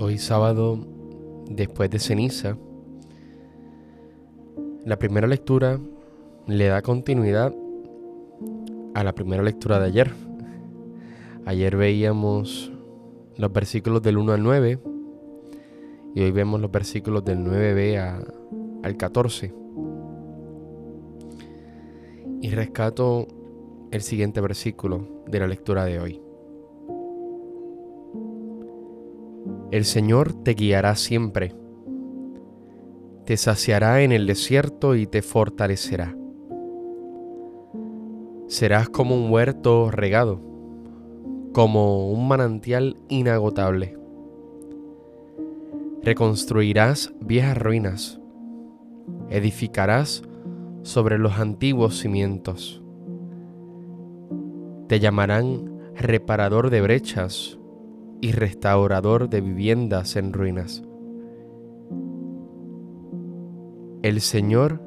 Hoy sábado, después de ceniza, la primera lectura le da continuidad a la primera lectura de ayer. Ayer veíamos los versículos del 1 al 9 y hoy vemos los versículos del 9b al 14. Y rescato el siguiente versículo de la lectura de hoy. El Señor te guiará siempre, te saciará en el desierto y te fortalecerá. Serás como un huerto regado, como un manantial inagotable. Reconstruirás viejas ruinas, edificarás sobre los antiguos cimientos. Te llamarán reparador de brechas y restaurador de viviendas en ruinas. El Señor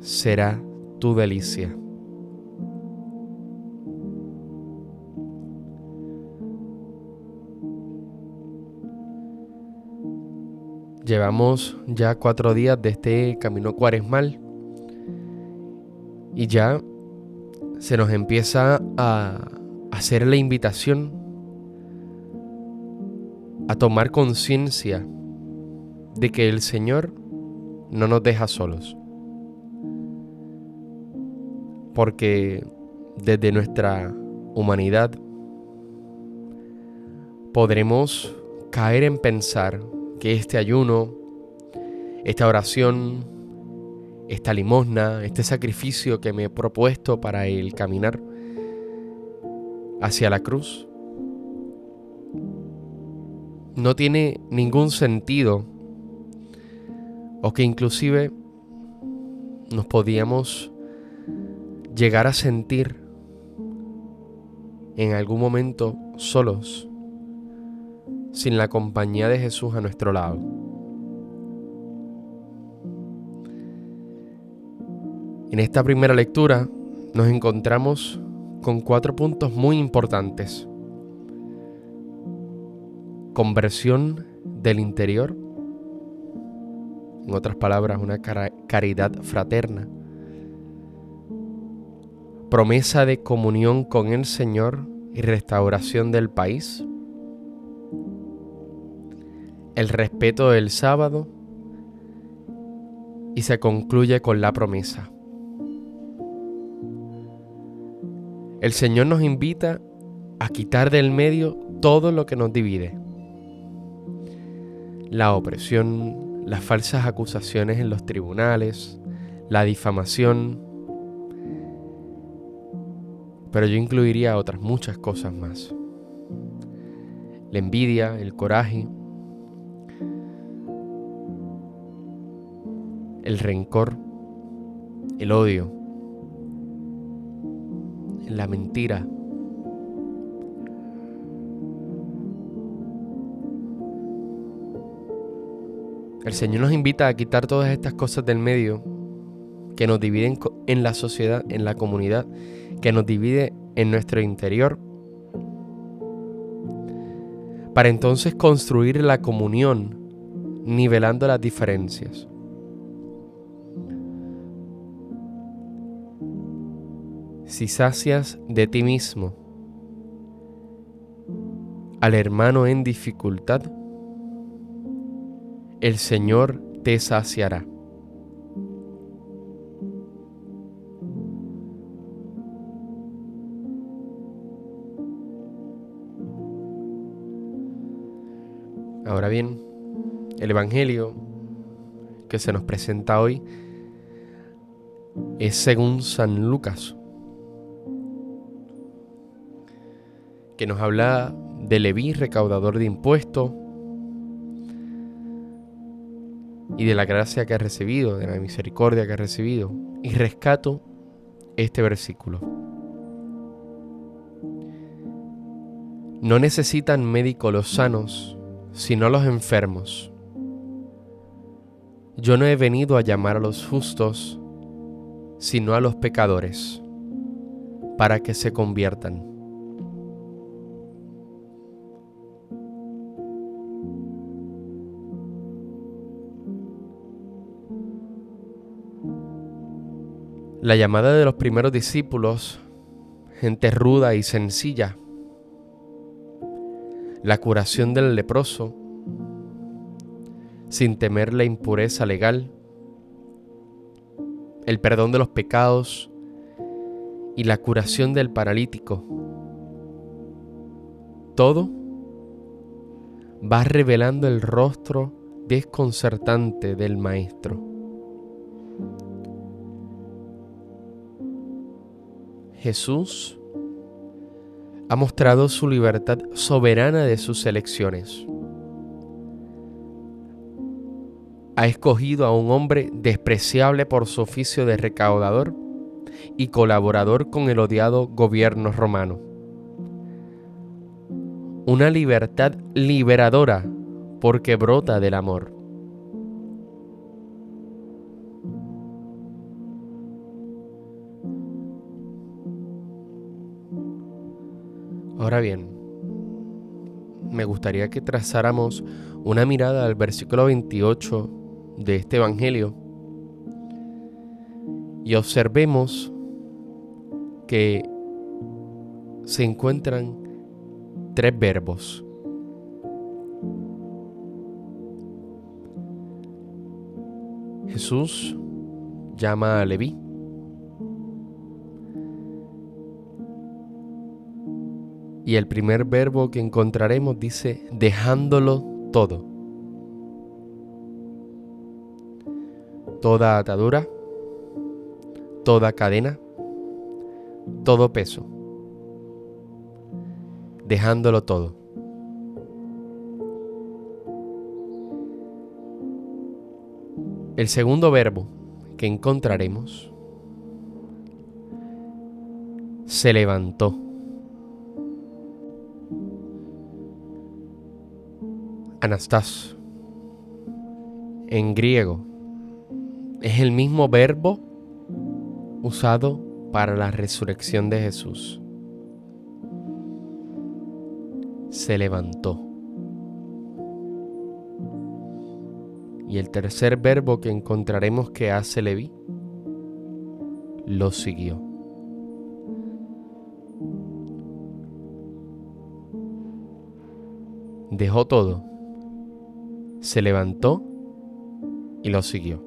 será tu delicia. Llevamos ya cuatro días de este camino cuaresmal y ya se nos empieza a hacer la invitación a tomar conciencia de que el Señor no nos deja solos. Porque desde nuestra humanidad podremos caer en pensar que este ayuno, esta oración, esta limosna, este sacrificio que me he propuesto para el caminar hacia la cruz, no tiene ningún sentido o que inclusive nos podíamos llegar a sentir en algún momento solos, sin la compañía de Jesús a nuestro lado. En esta primera lectura nos encontramos con cuatro puntos muy importantes conversión del interior, en otras palabras, una caridad fraterna, promesa de comunión con el Señor y restauración del país, el respeto del sábado y se concluye con la promesa. El Señor nos invita a quitar del medio todo lo que nos divide la opresión, las falsas acusaciones en los tribunales, la difamación, pero yo incluiría otras muchas cosas más. La envidia, el coraje, el rencor, el odio, la mentira, El Señor nos invita a quitar todas estas cosas del medio que nos dividen en la sociedad, en la comunidad, que nos divide en nuestro interior, para entonces construir la comunión nivelando las diferencias. Si sacias de ti mismo al hermano en dificultad, el Señor te saciará. Ahora bien, el Evangelio que se nos presenta hoy es según San Lucas, que nos habla de Leví, recaudador de impuestos, y de la gracia que has recibido, de la misericordia que has recibido. Y rescato este versículo. No necesitan médico los sanos, sino los enfermos. Yo no he venido a llamar a los justos, sino a los pecadores, para que se conviertan. La llamada de los primeros discípulos, gente ruda y sencilla, la curación del leproso, sin temer la impureza legal, el perdón de los pecados y la curación del paralítico. Todo va revelando el rostro desconcertante del Maestro. Jesús ha mostrado su libertad soberana de sus elecciones. Ha escogido a un hombre despreciable por su oficio de recaudador y colaborador con el odiado gobierno romano. Una libertad liberadora porque brota del amor. Ahora bien, me gustaría que trazáramos una mirada al versículo 28 de este Evangelio y observemos que se encuentran tres verbos. Jesús llama a Leví Y el primer verbo que encontraremos dice dejándolo todo. Toda atadura, toda cadena, todo peso. Dejándolo todo. El segundo verbo que encontraremos se levantó. Anastas en griego es el mismo verbo usado para la resurrección de Jesús. Se levantó. Y el tercer verbo que encontraremos que hace Leví, lo siguió. Dejó todo se levantó y lo siguió.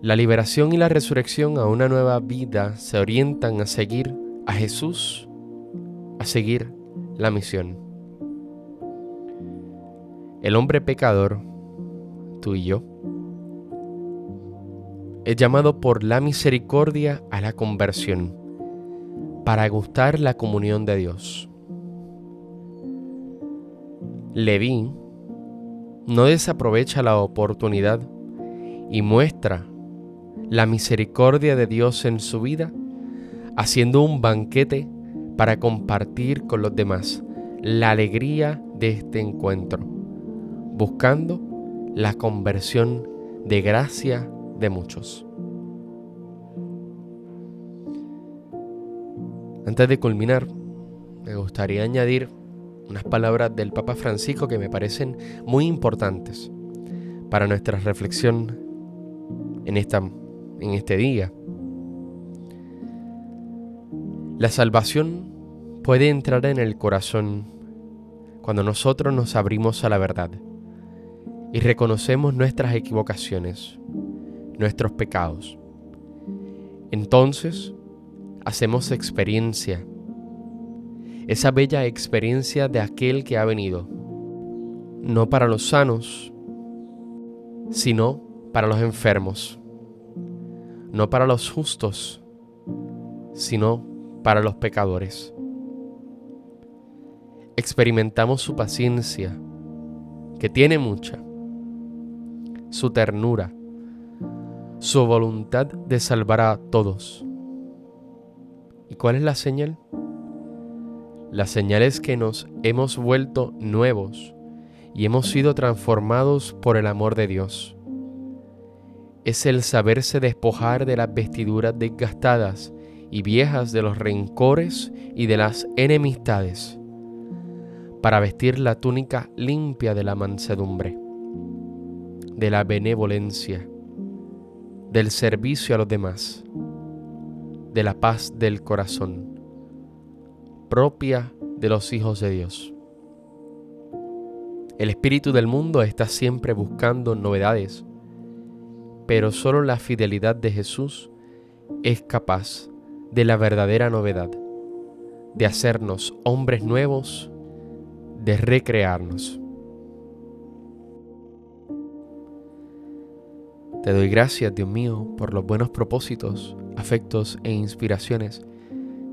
La liberación y la resurrección a una nueva vida se orientan a seguir a Jesús, a seguir la misión. El hombre pecador, tú y yo, es llamado por la misericordia a la conversión para gustar la comunión de Dios. Leví no desaprovecha la oportunidad y muestra la misericordia de Dios en su vida, haciendo un banquete para compartir con los demás la alegría de este encuentro, buscando la conversión de gracia de muchos. Antes de culminar, me gustaría añadir unas palabras del Papa Francisco que me parecen muy importantes para nuestra reflexión en, esta, en este día. La salvación puede entrar en el corazón cuando nosotros nos abrimos a la verdad y reconocemos nuestras equivocaciones, nuestros pecados. Entonces hacemos experiencia esa bella experiencia de aquel que ha venido, no para los sanos, sino para los enfermos, no para los justos, sino para los pecadores. Experimentamos su paciencia, que tiene mucha, su ternura, su voluntad de salvar a todos. ¿Y cuál es la señal? La señal es que nos hemos vuelto nuevos y hemos sido transformados por el amor de Dios. Es el saberse despojar de las vestiduras desgastadas y viejas de los rencores y de las enemistades, para vestir la túnica limpia de la mansedumbre, de la benevolencia, del servicio a los demás, de la paz del corazón, propia de los hijos de Dios. El espíritu del mundo está siempre buscando novedades, pero solo la fidelidad de Jesús es capaz de la verdadera novedad, de hacernos hombres nuevos, de recrearnos. Te doy gracias, Dios mío, por los buenos propósitos, afectos e inspiraciones